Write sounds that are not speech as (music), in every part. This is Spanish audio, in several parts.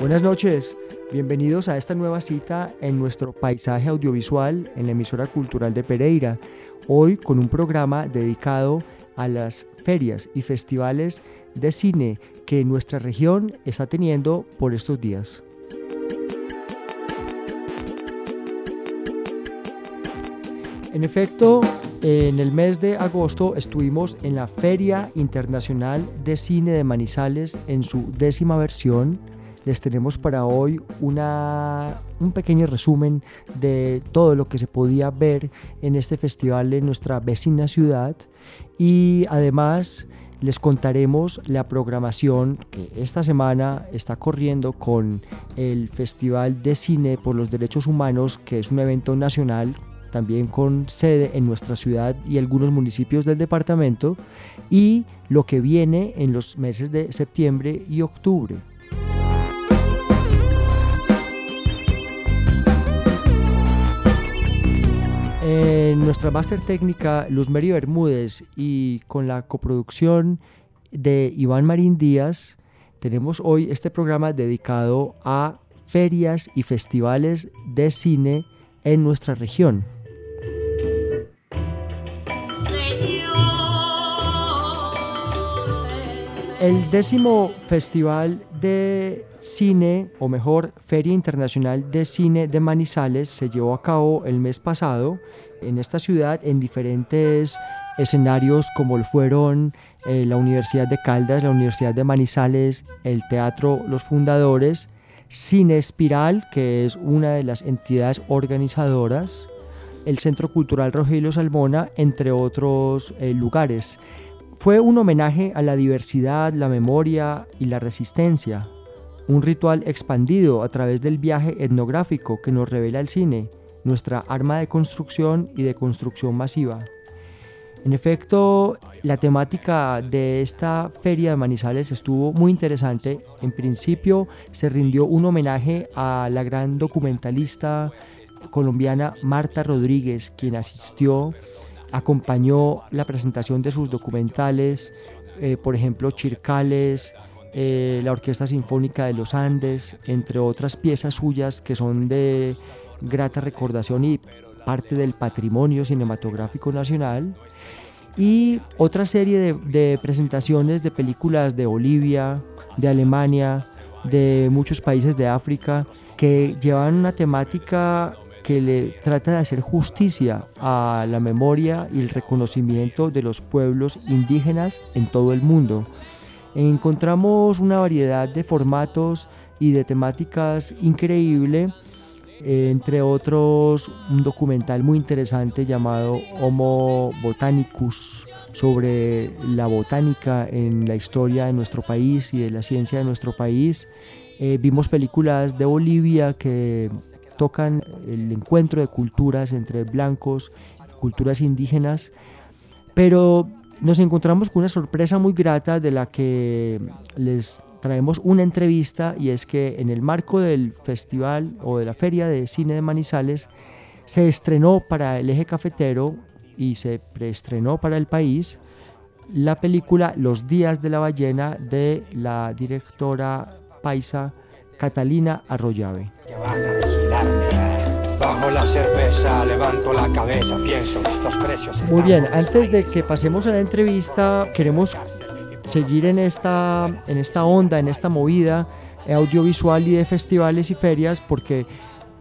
Buenas noches, bienvenidos a esta nueva cita en nuestro paisaje audiovisual en la emisora cultural de Pereira, hoy con un programa dedicado a las ferias y festivales de cine que nuestra región está teniendo por estos días. En efecto, en el mes de agosto estuvimos en la Feria Internacional de Cine de Manizales en su décima versión les tenemos para hoy una, un pequeño resumen de todo lo que se podía ver en este festival en nuestra vecina ciudad y además les contaremos la programación que esta semana está corriendo con el Festival de Cine por los Derechos Humanos, que es un evento nacional también con sede en nuestra ciudad y algunos municipios del departamento, y lo que viene en los meses de septiembre y octubre. En nuestra máster técnica, Luz Meri Bermúdez y con la coproducción de Iván Marín Díaz, tenemos hoy este programa dedicado a ferias y festivales de cine en nuestra región. El décimo Festival de Cine, o mejor, Feria Internacional de Cine de Manizales, se llevó a cabo el mes pasado en esta ciudad en diferentes escenarios como fueron eh, la Universidad de Caldas, la Universidad de Manizales, el Teatro Los Fundadores, Cine Espiral, que es una de las entidades organizadoras, el Centro Cultural Rogelio Salmona, entre otros eh, lugares. Fue un homenaje a la diversidad, la memoria y la resistencia, un ritual expandido a través del viaje etnográfico que nos revela el cine, nuestra arma de construcción y de construcción masiva. En efecto, la temática de esta feria de Manizales estuvo muy interesante. En principio se rindió un homenaje a la gran documentalista colombiana Marta Rodríguez, quien asistió acompañó la presentación de sus documentales, eh, por ejemplo, Chircales, eh, la Orquesta Sinfónica de los Andes, entre otras piezas suyas que son de grata recordación y parte del patrimonio cinematográfico nacional. Y otra serie de, presentaciones de películas de Bolivia, de Alemania, de muchos países de África, que llevan una temática que le trata de hacer justicia a la memoria y el reconocimiento de los pueblos indígenas en todo el mundo. Encontramos una variedad de formatos y de temáticas increíble, entre otros un documental muy interesante llamado Homo Botanicus sobre la botánica en la historia de nuestro país y de la ciencia de nuestro país. Eh, vimos películas de Bolivia que tocan el encuentro de culturas entre blancos, culturas indígenas, pero nos encontramos con una sorpresa muy grata de la que les traemos una entrevista y es que en el marco del festival o de la feria de cine de Manizales se estrenó para el eje cafetero y se preestrenó para el país la película Los días de la ballena de la directora paisa Catalina Arroyave. Bajo la cerveza levanto la cabeza, pienso, los precios. Muy bien, antes de que pasemos a la entrevista, queremos seguir en esta, en esta onda, en esta movida audiovisual y de festivales y ferias, porque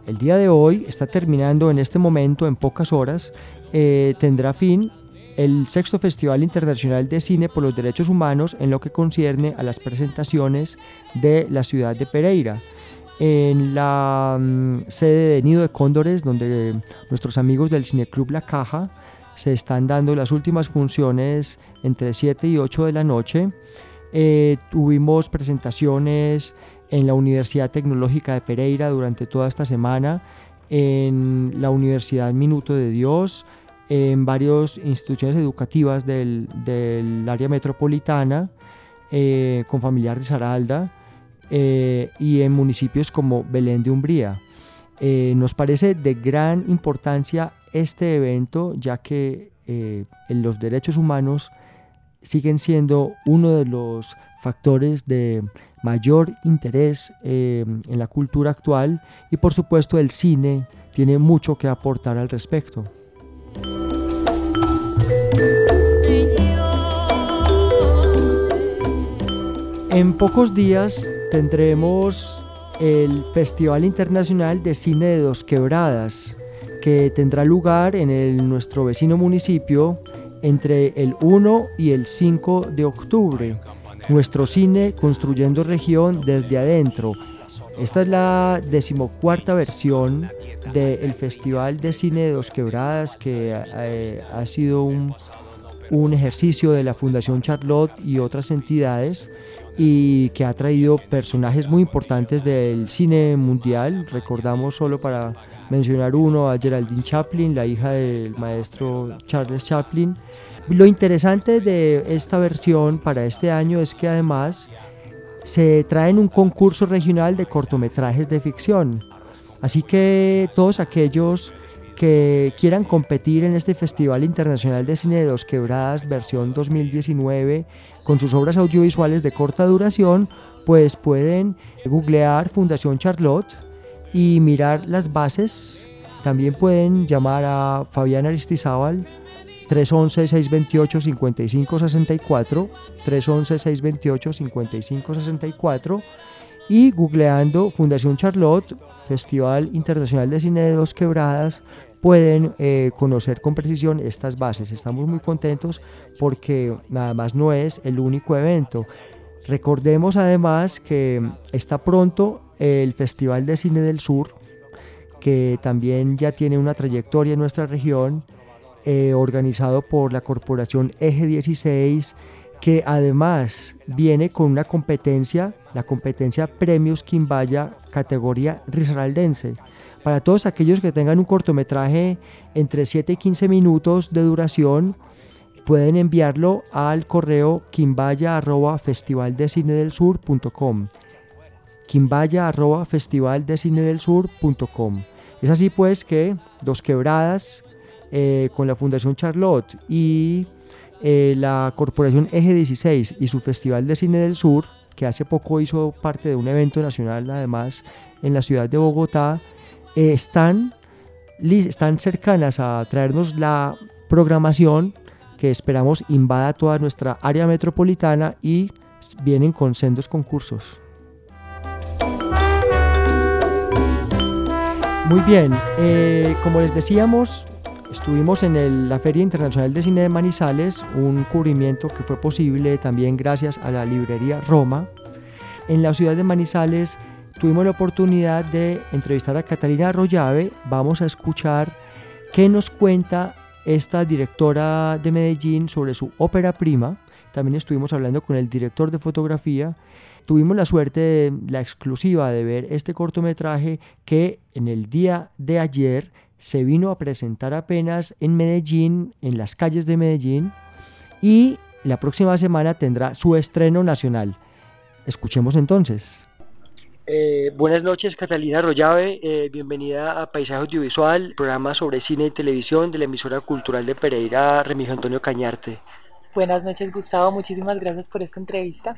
el día de hoy está terminando en este momento, en pocas horas, eh, tendrá fin el sexto Festival Internacional de Cine por los Derechos Humanos en lo que concierne a las presentaciones de la ciudad de Pereira. En la mm, sede de Nido de Cóndores, donde nuestros amigos del Cineclub La Caja se están dando las últimas funciones entre 7 y 8 de la noche. Eh, tuvimos presentaciones en la Universidad Tecnológica de Pereira durante toda esta semana, en la Universidad Minuto de Dios, en varias instituciones educativas del, área metropolitana, eh, con Familiar Risaralda, eh, y en municipios como Belén de Umbría. Eh, nos parece de gran importancia este evento, ya que los derechos humanos siguen siendo uno de los factores de mayor interés en la cultura actual y por supuesto el cine tiene mucho que aportar al respecto. En pocos días tendremos el Festival Internacional de Cine de Dos Quebradas, que tendrá lugar en nuestro vecino municipio entre el 1 y el 5 de octubre. Nuestro cine Construyendo Región desde adentro. Esta es la decimocuarta versión del Festival de Cine de Dos Quebradas, que eh, ha sido un ejercicio de la Fundación Charlotte y otras entidades y que ha traído personajes muy importantes del cine mundial. Recordamos solo para mencionar uno a Geraldine Chaplin, la hija del maestro Charles Chaplin. Lo interesante de esta versión para este año es que además se trae en un concurso regional de cortometrajes de ficción. Así que todos aquellos que quieran competir en este Festival Internacional de Cine de Dos Quebradas versión 2019 con sus obras audiovisuales de corta duración, pues pueden googlear Fundación Charlotte y mirar las bases. También pueden llamar a Fabián Aristizábal 311-628-5564, 311-628-5564 y googleando Fundación Charlotte, Festival Internacional de Cine de Dos Quebradas, pueden eh, conocer con precisión estas bases. Estamos muy contentos porque nada más no es el único evento. Recordemos además que está pronto el Festival de Cine del Sur, que también ya tiene una trayectoria en nuestra región, eh, organizado por la corporación Eje 16, que además viene con una competencia, la competencia Premios Quimbaya categoría risaraldense. Para todos aquellos que tengan un cortometraje entre 7 y 15 minutos de duración, pueden enviarlo al correo quimbaya.festivaldecinedelsur.com quimbaya.festivaldecinedelsur.com Es así pues que Dos Quebradas, eh, con la Fundación Charlotte y eh, la Corporación Eje 16 y su Festival de Cine del Sur, que hace poco hizo parte de un evento nacional además en la ciudad de Bogotá, eh, están, están cercanas a traernos la programación que esperamos invada toda nuestra área metropolitana y vienen con sendos concursos. Muy bien, eh, como les decíamos, estuvimos en la Feria Internacional de Cine de Manizales, un cubrimiento que fue posible también gracias a la librería Roma. En la ciudad de Manizales tuvimos la oportunidad de entrevistar a Catalina Arroyave. Vamos a escuchar qué nos cuenta esta directora de Medellín sobre su ópera prima. También estuvimos hablando con el director de fotografía. Tuvimos la suerte, de, la exclusiva de ver este cortometraje que en el día de ayer se vino a presentar apenas en Medellín, en las calles de Medellín, y la próxima semana tendrá su estreno nacional. Escuchemos entonces. Eh, buenas noches, Catalina Rollave. Eh, bienvenida a Paisaje Audiovisual, programa sobre cine y televisión de la emisora cultural de Pereira, Remigio Antonio Cañarte. Buenas noches, Gustavo. Muchísimas gracias por esta entrevista.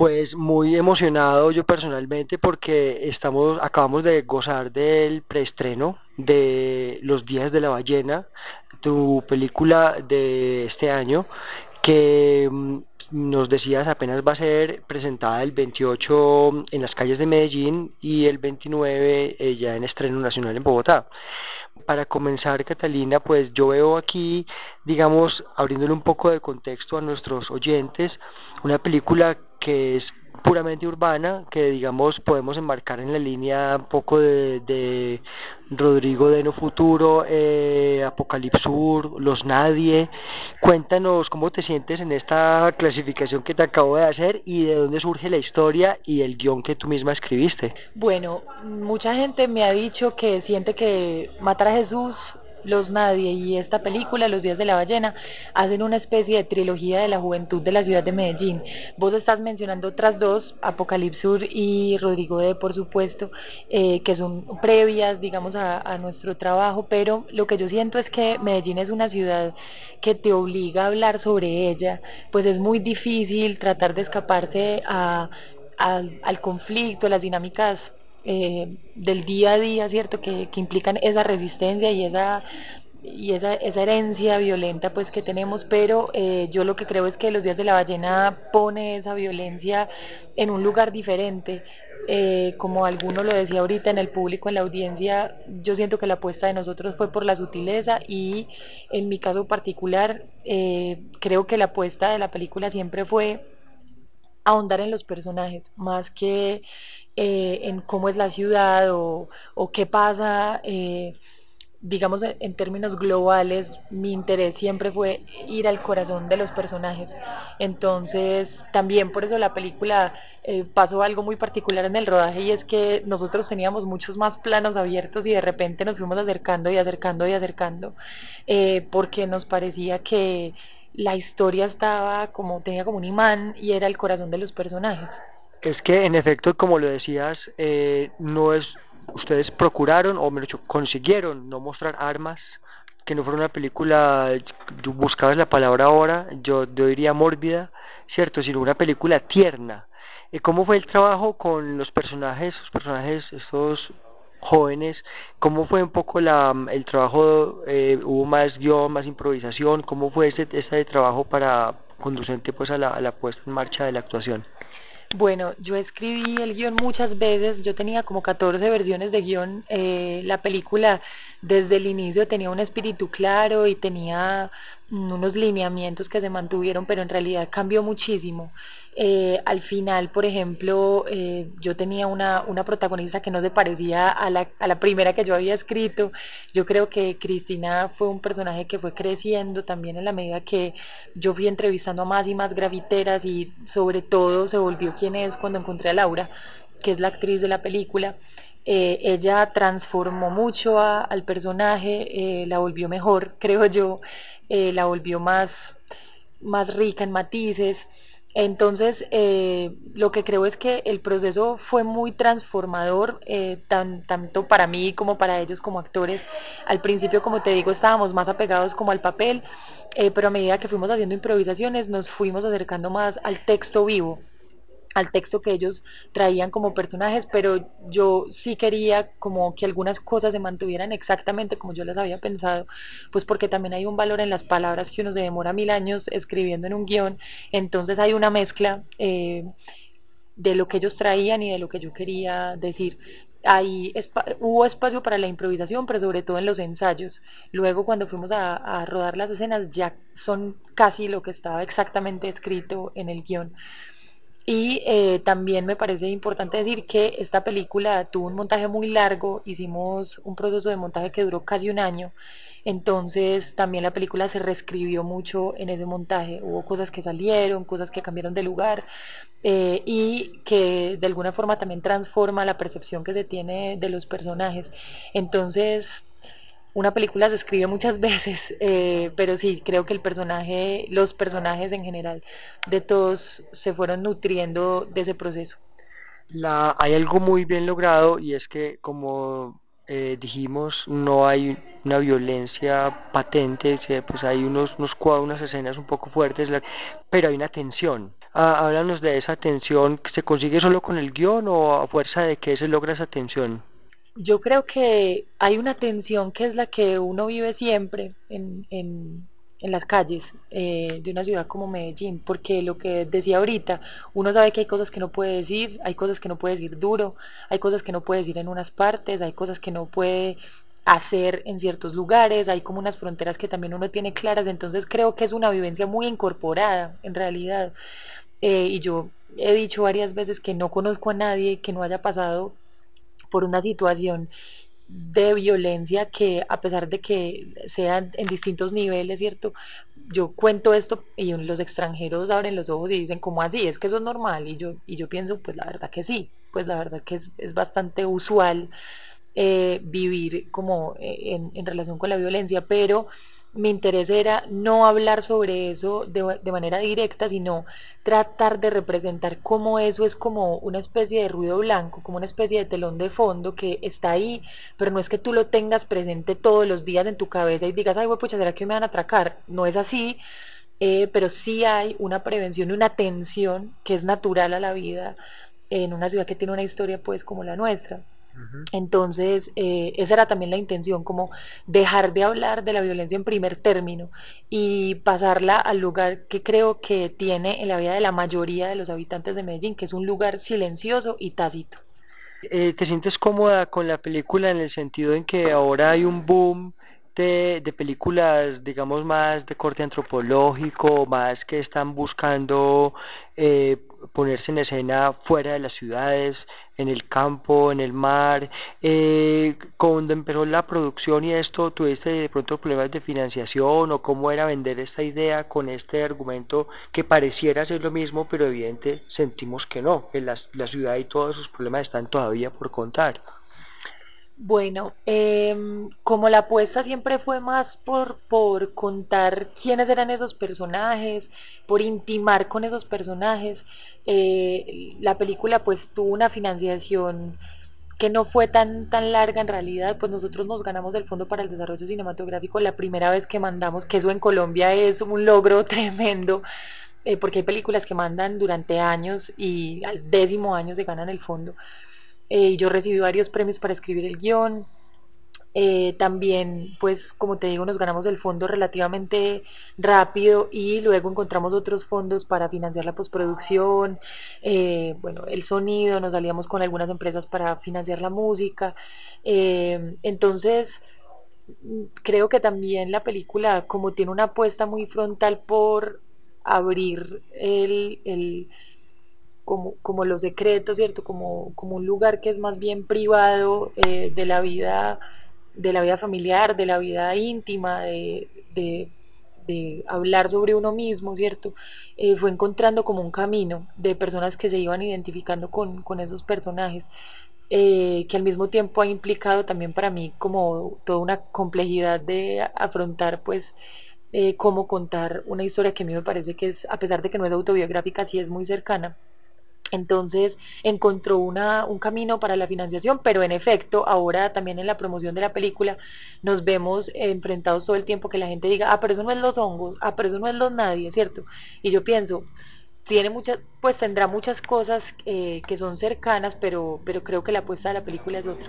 Pues muy emocionado yo personalmente porque estamos acabamos de gozar del preestreno de Los días de la ballena, tu película de este año que mm, nos decías apenas va a ser presentada el 28 en las calles de Medellín y el 29 eh, ya en estreno nacional en Bogotá. Para comenzar, Catalina, pues yo veo aquí, digamos, abriéndole un poco de contexto a nuestros oyentes, una película que es puramente urbana que digamos podemos enmarcar en la línea un poco de, de Rodrigo de No Futuro, eh, Apocalipsur, Los Nadie. Cuéntanos cómo te sientes en esta clasificación que te acabo de hacer y de dónde surge la historia y el guion que tú misma escribiste. Bueno, mucha gente me ha dicho que siente que Matar a Jesús los Nadie y esta película, Los Días de la Ballena, hacen una especie de trilogía de la juventud de la ciudad de Medellín. Vos estás mencionando otras dos, Apocalipsur y Rodrigo de, por supuesto, eh, que son previas, digamos, a, a nuestro trabajo, pero lo que yo siento es que Medellín es una ciudad que te obliga a hablar sobre ella, pues es muy difícil tratar de escaparse a, al conflicto, a las dinámicas eh, del día a día, ¿cierto? Que, implican esa resistencia y esa y esa, esa herencia violenta pues que tenemos, pero eh, yo lo que creo es que los días de la ballena pone esa violencia en un lugar diferente, eh, como alguno lo decía ahorita en el público, en la audiencia, yo siento que la apuesta de nosotros fue por la sutileza y en mi caso particular eh, creo que la apuesta de la película siempre fue ahondar en los personajes, más que eh, en cómo es la ciudad o, o qué pasa, eh, digamos en términos globales, mi interés siempre fue ir al corazón de los personajes. Entonces, también por eso la película eh, pasó algo muy particular en el rodaje y es que nosotros teníamos muchos más planos abiertos y de repente nos fuimos acercando y acercando y acercando eh, porque nos parecía que la historia estaba como tenía como un imán y era el corazón de los personajes es que en efecto, como lo decías, eh, no es, ustedes procuraron o me consiguieron no mostrar armas, que no fuera una película, buscabas la palabra ahora, yo, yo diría mórbida, cierto, sino una película tierna. ¿Cómo fue el trabajo con los personajes, los personajes, estos jóvenes? ¿Cómo fue un poco la, el trabajo? Eh, ¿Hubo más guion, más improvisación? ¿Cómo fue ese, ese trabajo para conducente pues a la, a la puesta en marcha de la actuación? Bueno, yo escribí el guion muchas veces, yo tenía como 14 versiones de guion, eh, la película desde el inicio tenía un espíritu claro y tenía unos lineamientos que se mantuvieron, pero en realidad cambió muchísimo eh, al final, por ejemplo, eh, yo tenía una, una protagonista que no se parecía a la, a la primera que yo había escrito. Yo creo que Cristina fue un personaje que fue creciendo también en la medida que yo fui entrevistando a más y más graviteras y sobre todo se volvió quien es cuando encontré a Laura, que es la actriz de la película. Eh, ella transformó mucho al personaje, eh, la volvió mejor, (laughs) creo yo, eh, la volvió más, más rica en matices entonces, eh, lo que creo es que el proceso fue muy transformador, eh, tan, tanto para mí como para ellos como actores. Al principio, como te digo, estábamos más apegados como al papel, eh, pero a medida que fuimos haciendo improvisaciones, nos fuimos acercando más al texto vivo al texto que ellos traían como personajes, pero yo sí quería como que algunas cosas se mantuvieran exactamente como yo las había pensado, pues porque también hay un valor en las palabras que uno se demora mil años escribiendo en un guion, entonces hay una mezcla eh, de lo que ellos traían y de lo que yo quería decir. Ahí hubo espacio para la improvisación, pero sobre todo en los ensayos. Luego cuando fuimos a, a rodar las escenas ya son casi lo que estaba exactamente escrito en el guion. Y eh, también me parece importante decir que esta película tuvo un montaje muy largo, hicimos un proceso de montaje que duró casi un año, entonces también la película se reescribió mucho en ese montaje, hubo cosas que salieron, cosas que cambiaron de lugar eh, y que de alguna forma también transforma la percepción que se tiene de los personajes. Entonces una película se escribe muchas (laughs) veces, eh, pero sí, creo que el personaje, los personajes en general de todos se fueron nutriendo de ese proceso. La, hay algo muy bien logrado y es que como eh, dijimos no hay una violencia patente, pues hay unos, unos unas escenas un poco fuertes, pero hay una tensión. Ah, háblanos de esa tensión, ¿se consigue solo con el guion o a fuerza de que se logra esa tensión? Yo creo que hay una tensión que es la que uno vive siempre en, en, en las calles eh, de una ciudad como Medellín, porque lo que decía ahorita, uno sabe que hay cosas que no puede decir, hay cosas que no puede decir duro, hay cosas que no puede decir en unas partes, hay cosas que no puede hacer en ciertos lugares, hay como unas fronteras que también uno tiene claras, entonces creo que es una vivencia muy incorporada en realidad. Eh, y yo he dicho varias veces que no conozco a nadie que no haya pasado por una situación de violencia que a pesar de que sean en distintos niveles, ¿cierto? Yo cuento esto y los extranjeros abren los ojos y dicen, ¿cómo así? Es que eso es normal. Y yo, y yo pienso, pues la verdad que sí, pues la verdad que es, es bastante usual eh, vivir como eh, en, en relación con la violencia, pero mi interés era no hablar sobre eso de, manera directa, sino tratar de representar cómo eso es como una especie de ruido blanco, como una especie de telón de fondo que está ahí, pero no es que tú lo tengas presente todos los días en tu cabeza y digas, ay, pues pucha, ¿será que me van a atracar? No es así, eh, pero sí hay una prevención y una atención que es natural a la vida en una ciudad que tiene una historia pues como la nuestra. Entonces, eh, esa era también la intención, como dejar de hablar de la violencia en primer término y pasarla al lugar que creo que tiene en la vida de la mayoría de los habitantes de Medellín, que es un lugar silencioso y tácito. Eh, ¿Te sientes cómoda con la película en el sentido en que ahora hay un boom de, películas, digamos, más de corte antropológico, más que están buscando eh, ponerse en escena fuera de las ciudades, en el campo, en el mar. Eh, cuando empezó la producción y esto, ¿tuviste de pronto problemas de financiación o cómo era vender esta idea con este argumento que pareciera ser lo mismo, pero evidente sentimos que no, que la, la ciudad y todos sus problemas están todavía por contar? Bueno, eh, como la apuesta siempre fue más por, por contar quiénes eran esos personajes, por intimar con esos personajes, eh, la película pues tuvo una financiación que no fue tan tan larga en realidad, pues nosotros nos ganamos el Fondo para el Desarrollo Cinematográfico la primera vez que mandamos, que eso en Colombia es un logro (laughs) tremendo, eh, porque hay películas que mandan durante años y al décimo año se ganan el fondo. Eh, yo recibí varios premios para escribir el guion. Eh, también, pues, como te digo, nos ganamos el fondo relativamente rápido y luego encontramos otros fondos para financiar la postproducción, eh, bueno, el sonido, nos salíamos con algunas empresas para financiar la música. Eh, entonces, creo que también la película, como tiene una apuesta muy frontal por abrir el, el como, como los secretos, ¿cierto? Como, como un lugar que es más bien privado eh, de la vida de la vida familiar, de la vida íntima, de, de, hablar sobre uno mismo, ¿cierto? Eh, fue encontrando como un camino de personas que se iban identificando con, con esos personajes, eh, que al mismo tiempo ha implicado también para mí como toda una complejidad de afrontar pues eh, cómo contar una historia que a mí me parece que es, a pesar de que no es autobiográfica, sí es muy cercana entonces encontró una, un camino para la financiación, pero en efecto, ahora también en la promoción de la película nos vemos enfrentados todo el tiempo que la gente diga, ah, pero eso no es los hongos, ah, pero eso no es los nadie, ¿cierto? Y yo pienso, tiene muchas, pues tendrá muchas cosas eh, que son cercanas, pero, pero creo que la apuesta de la película es otra.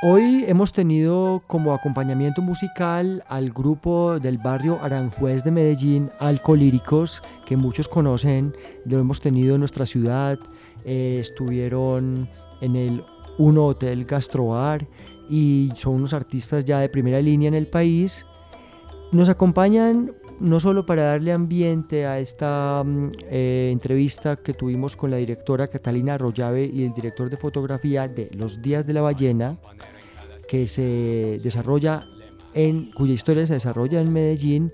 Hoy hemos tenido como acompañamiento musical al grupo del barrio Aranjuez de Medellín, Alcolíricos, que muchos conocen, lo hemos tenido en nuestra ciudad, eh, estuvieron en el Uno Hotel Gastrobar y son unos artistas ya de primera línea en el país. Nos acompañan no solo para darle ambiente a esta mm, eh, entrevista que tuvimos con la directora Catalina Arroyave y el director de fotografía de Los Días de la Ballena, que se desarrolla en, cuya historia se desarrolla en Medellín,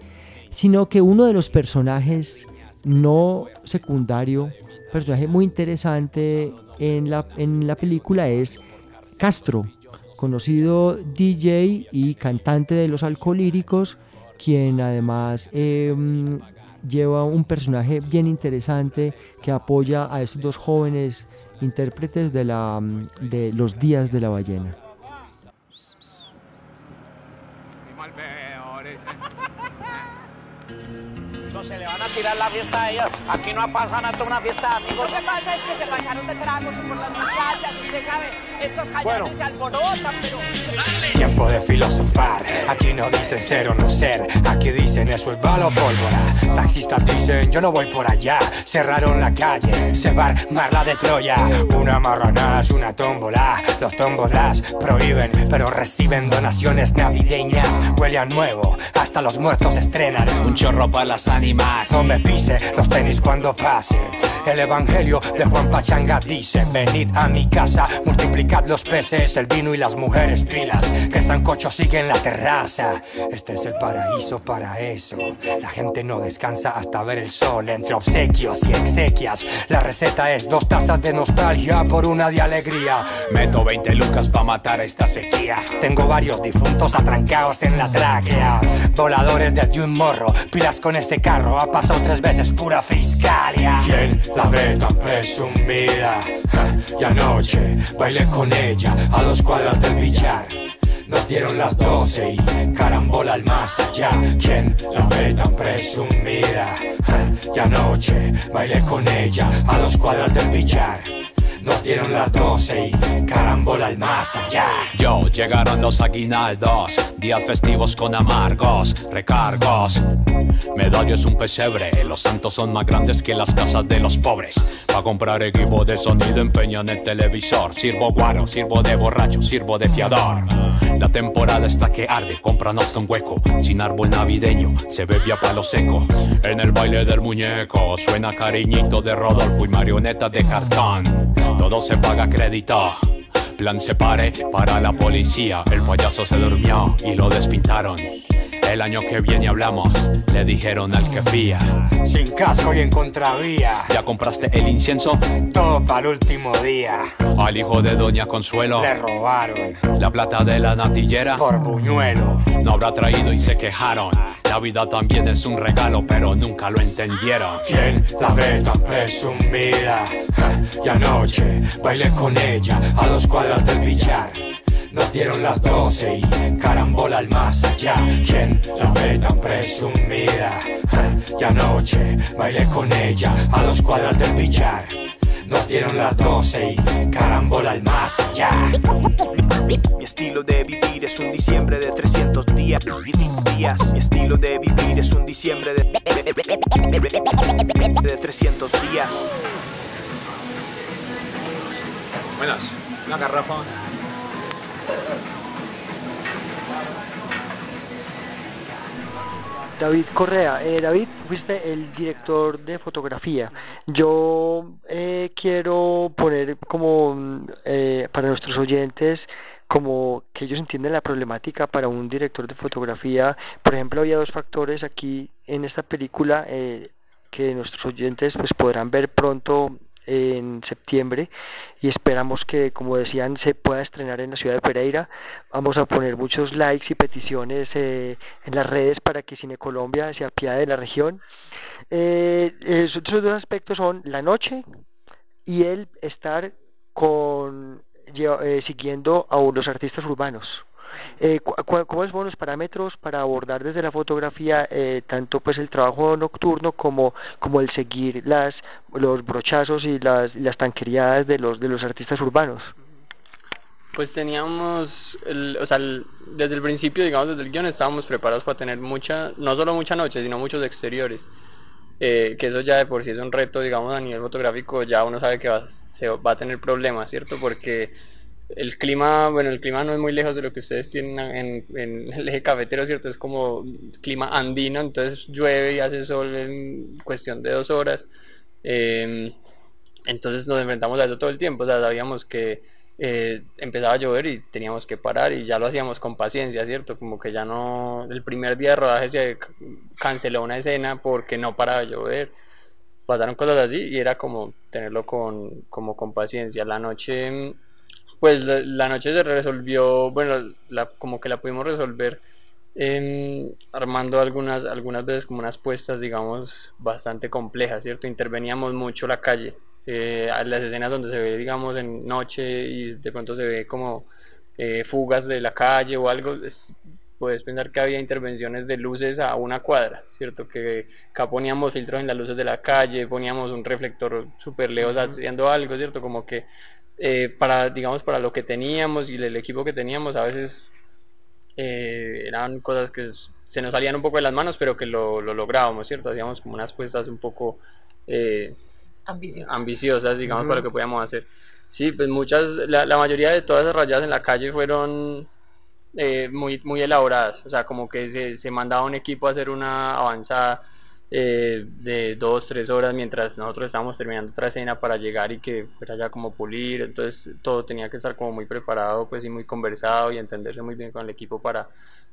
sino que uno de los personajes no secundario, personaje muy interesante en la, en la película es Castro, conocido DJ y cantante de los alcolíricos, quien además em, lleva un personaje bien interesante que apoya a estos dos jóvenes intérpretes de, la, de Los Días de la Ballena. Tirar la fiesta a ellos. Aquí no pasa nada, una fiesta amigos. Lo que pasa es que se pasaron de tragos por las muchachas. Usted sabe, estos cañones se alborotan, pero... Tiempo de filosofar. Aquí no dicen ser o no ser. Aquí dicen eso es balo pólvora. Taxistas dicen yo no voy por allá. Cerraron la calle. Se va a armar la de Troya. Una marranaz, una tómbola. Los tómbolas prohíben, pero reciben donaciones navideñas. Huele a nuevo. Hasta los muertos estrenan. Un chorro para las ánimas. Me pise los tenis cuando pase. El evangelio de Juan Pachanga dice: Venid a mi casa, multiplicad los peces, el vino y las mujeres pilas. Que el sancocho sigue en la terraza. Este es el paraíso para eso. La gente no descansa hasta ver el sol entre obsequios y exequias. La receta es dos tazas de nostalgia por una de alegría. Meto 20 lucas pa' matar esta sequía. Tengo varios difuntos atrancados en la tráquea. Voladores de un morro, pilas con ese carro. Ha pasado tres veces pura fiscalia. ¿Quién la ve tan presumida? Y anoche bailé con ella a dos cuadras del billar. Nos dieron las doce y carambola al más allá. ¿Quién la ve tan presumida? Y anoche bailé con ella a dos cuadras del billar. Nos dieron las doce y carambola al más allá. Yo, llegaron los aguinaldos, días festivos con amargos, recargos. Medallo es un pesebre, los santos son más grandes que las casas de los pobres. Pa' comprar equipo de sonido empeñan el televisor. Sirvo guaro, sirvo de borracho, sirvo de fiador. La temporada está que arde, compran hasta un hueco. Sin árbol navideño, se bebe a palo seco. En el baile del muñeco, suena cariñito de Rodolfo y marioneta de cartón. Todo se paga crédito. Plan se pare para la policía. El payaso se durmió y lo despintaron. El año que viene hablamos, le dijeron al que fía. Sin casco y en contravía. ¿Ya compraste el incienso? Todo para el último día. Al hijo de Doña Consuelo. Le robaron La plata de la natillera. por buñuelo. No habrá traído y se quejaron. La vida también es un regalo, pero nunca lo entendieron. ¿Quién la ve tan presumida? Ja, Y anoche bailé con ella a dos cuadras del billar. Nos dieron las doce y carambola al más allá. ¿Quién la ve tan presumida? Y anoche bailé con ella a dos cuadras del billar. Nos dieron las doce y carambola al más allá. Mi estilo de vivir es un diciembre de 300 días. días. Mi estilo de vivir es un diciembre de, de 300 días. Buenas, una garrafa. David Correa, eh, David, fuiste el director de fotografía. Yo eh, quiero poner como eh, para nuestros oyentes como que ellos entienden la problemática para un director de fotografía. Por ejemplo, había dos factores aquí en esta película eh, que nuestros oyentes pues podrán ver pronto en septiembre y esperamos que como decían se pueda estrenar en la ciudad de Pereira. Vamos a poner muchos likes y peticiones eh, en las redes para que Cine Colombia se apiade de la región. Eh, esos dos aspectos son la noche y el estar con eh, siguiendo a los artistas urbanos eh, cu- cu- ¿Cuáles son los parámetros para abordar desde la fotografía eh, tanto pues el trabajo nocturno como como el seguir las los brochazos y las las tanquerías de los de los artistas urbanos? Pues teníamos, el, o sea, el- desde el principio, digamos, desde el guion estábamos preparados para tener mucha, no solo mucha noche, sino muchos exteriores. Eh, que eso ya de por sí es un reto, digamos, a nivel fotográfico, ya uno sabe que va, se va a tener problemas, ¿cierto? Porque el clima, bueno, el clima no es muy lejos de lo que ustedes tienen en, el eje cafetero, ¿cierto? Es como clima andino, entonces llueve y hace sol en cuestión de dos horas. Eh, entonces nos enfrentamos a eso todo el tiempo, o sea, sabíamos que eh, empezaba a llover y teníamos que parar y ya lo hacíamos con paciencia, ¿cierto? Como que ya no, el primer día de rodaje se canceló una escena porque no paraba de llover, pasaron cosas así y era como tenerlo con, como con paciencia. La noche, pues la, la noche se resolvió, bueno, la, como que la pudimos resolver em, armando algunas algunas veces como unas puestas digamos bastante complejas cierto interveníamos mucho la calle eh, a las escenas donde se ve digamos en noche y de pronto se ve como eh, fugas de la calle o algo es- puedes pensar que había intervenciones de luces a una cuadra, ¿cierto? Que acá poníamos filtros en las luces de la calle, poníamos un reflector súper lejos haciendo algo, ¿cierto? Como que eh, para, digamos, para lo que teníamos y el equipo que teníamos, a veces eh, eran cosas que se nos salían un poco de las manos, pero que lo, lo lográbamos, ¿cierto? Hacíamos como unas puestas un poco eh, ambiciosas, digamos, para lo que podíamos hacer. Sí, pues muchas, la, la mayoría de todas esas rayadas en la calle fueron eh, muy muy elaboradas, o sea, como que se, se mandaba un equipo a hacer una avanzada eh, de dos, tres horas mientras nosotros estábamos terminando otra escena para llegar y que fuera ya como pulir, entonces todo tenía que estar como muy preparado pues y muy conversado y entenderse muy bien con el equipo para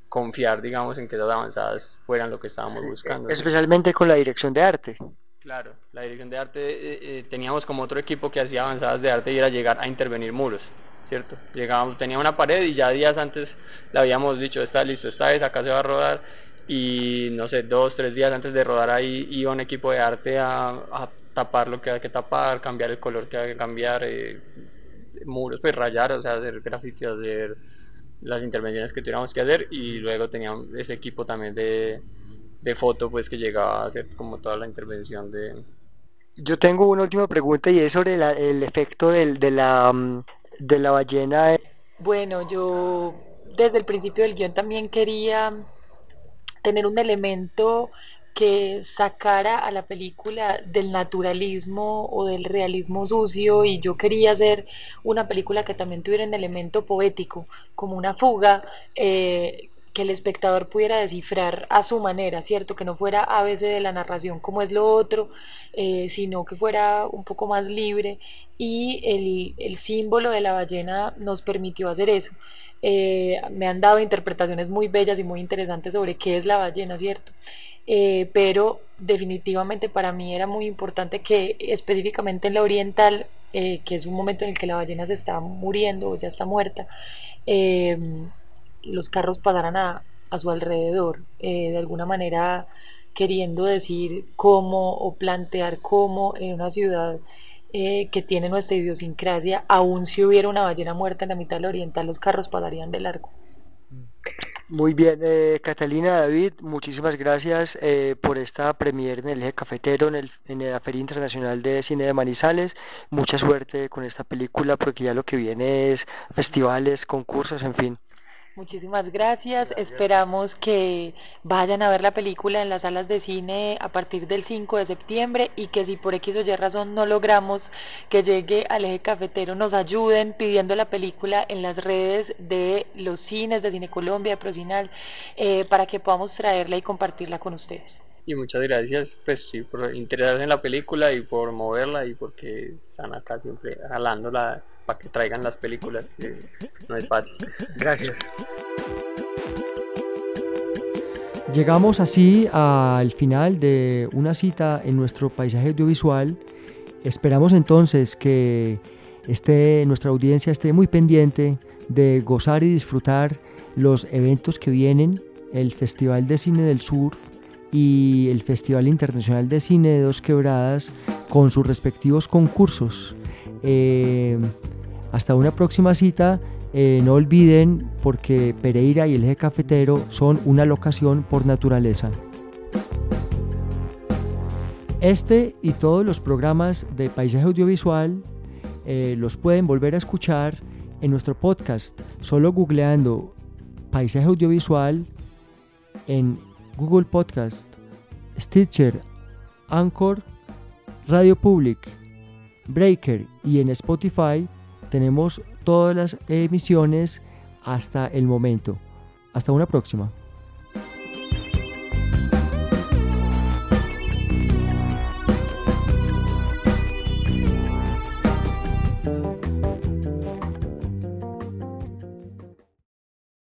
confiar digamos en que esas avanzadas fueran lo que estábamos buscando. Especialmente con la dirección de arte. Claro, la dirección de arte eh, eh, teníamos como otro equipo que hacía avanzadas de arte y era llegar a intervenir muros, ¿cierto? Llegábamos, tenía una pared y ya días antes le habíamos dicho, está listo, está esa, acá se va a rodar y no sé, dos, tres días antes de rodar ahí iba un equipo de arte a, a tapar lo que hay que tapar, cambiar el color que hay que cambiar, eh, muros, pues rayar, o sea, hacer graffiti, hacer las intervenciones que tuviéramos que hacer y luego teníamos ese equipo también de de foto pues que llegaba a hacer como toda la intervención de yo tengo una última pregunta y es sobre la, el efecto del, de la de la ballena. Bueno yo desde el principio del guion también quería tener un elemento que sacara a la película del naturalismo o del realismo sucio y yo quería hacer una película que también tuviera un elemento poético, como una fuga eh, que el espectador pudiera descifrar a su manera, ¿cierto? Que no fuera a veces de la narración como es lo otro, eh, sino que fuera un poco más libre y el, el símbolo de la ballena nos permitió hacer eso. Eh, me han dado interpretaciones muy bellas y muy interesantes sobre qué es la ballena, ¿cierto? Eh, pero definitivamente para mí era muy importante que específicamente en la oriental, eh, que es un momento en el que la ballena se está muriendo o ya está muerta, eh, los carros pasaran a, su alrededor, de alguna manera queriendo decir cómo o plantear cómo en una ciudad eh, que tiene nuestra idiosincrasia, aun si hubiera una ballena muerta en la mitad del oriental, los carros pasarían de largo. Muy bien, eh, Catalina David, muchísimas gracias eh, por esta premier en el eje cafetero, en, el, en la Feria Internacional de Cine de Manizales. Mucha suerte con esta película, porque ya lo que viene es festivales, concursos, en fin. Muchísimas gracias. Esperamos que vayan a ver la película en las salas de cine a partir del 5 de septiembre y que si por X o Y razón no logramos que llegue al eje cafetero, nos ayuden pidiendo la película en las redes de los cines de Cine Colombia, de Procinal, eh, para que podamos traerla y compartirla con ustedes. Y muchas gracias, pues sí, por interesarse en la película y por moverla y porque están acá siempre jalándola para que traigan las películas, que no es fácil. Gracias. Llegamos así al final de una cita en nuestro paisaje audiovisual. Esperamos entonces que esté, nuestra audiencia esté muy pendiente de gozar y disfrutar los eventos que vienen, el Festival de Cine del Sur y el Festival Internacional de Cine de Dos Quebradas con sus respectivos concursos. Eh, hasta una próxima cita. Eh, no olviden porque Pereira y el eje cafetero son una locación por naturaleza. Este y todos los programas de Paisaje Audiovisual eh, los pueden volver a escuchar en nuestro podcast, solo googleando Paisaje Audiovisual en Google Podcast, Stitcher, Anchor, Radio Public, Breaker y en Spotify tenemos todas las emisiones hasta el momento. Hasta una próxima.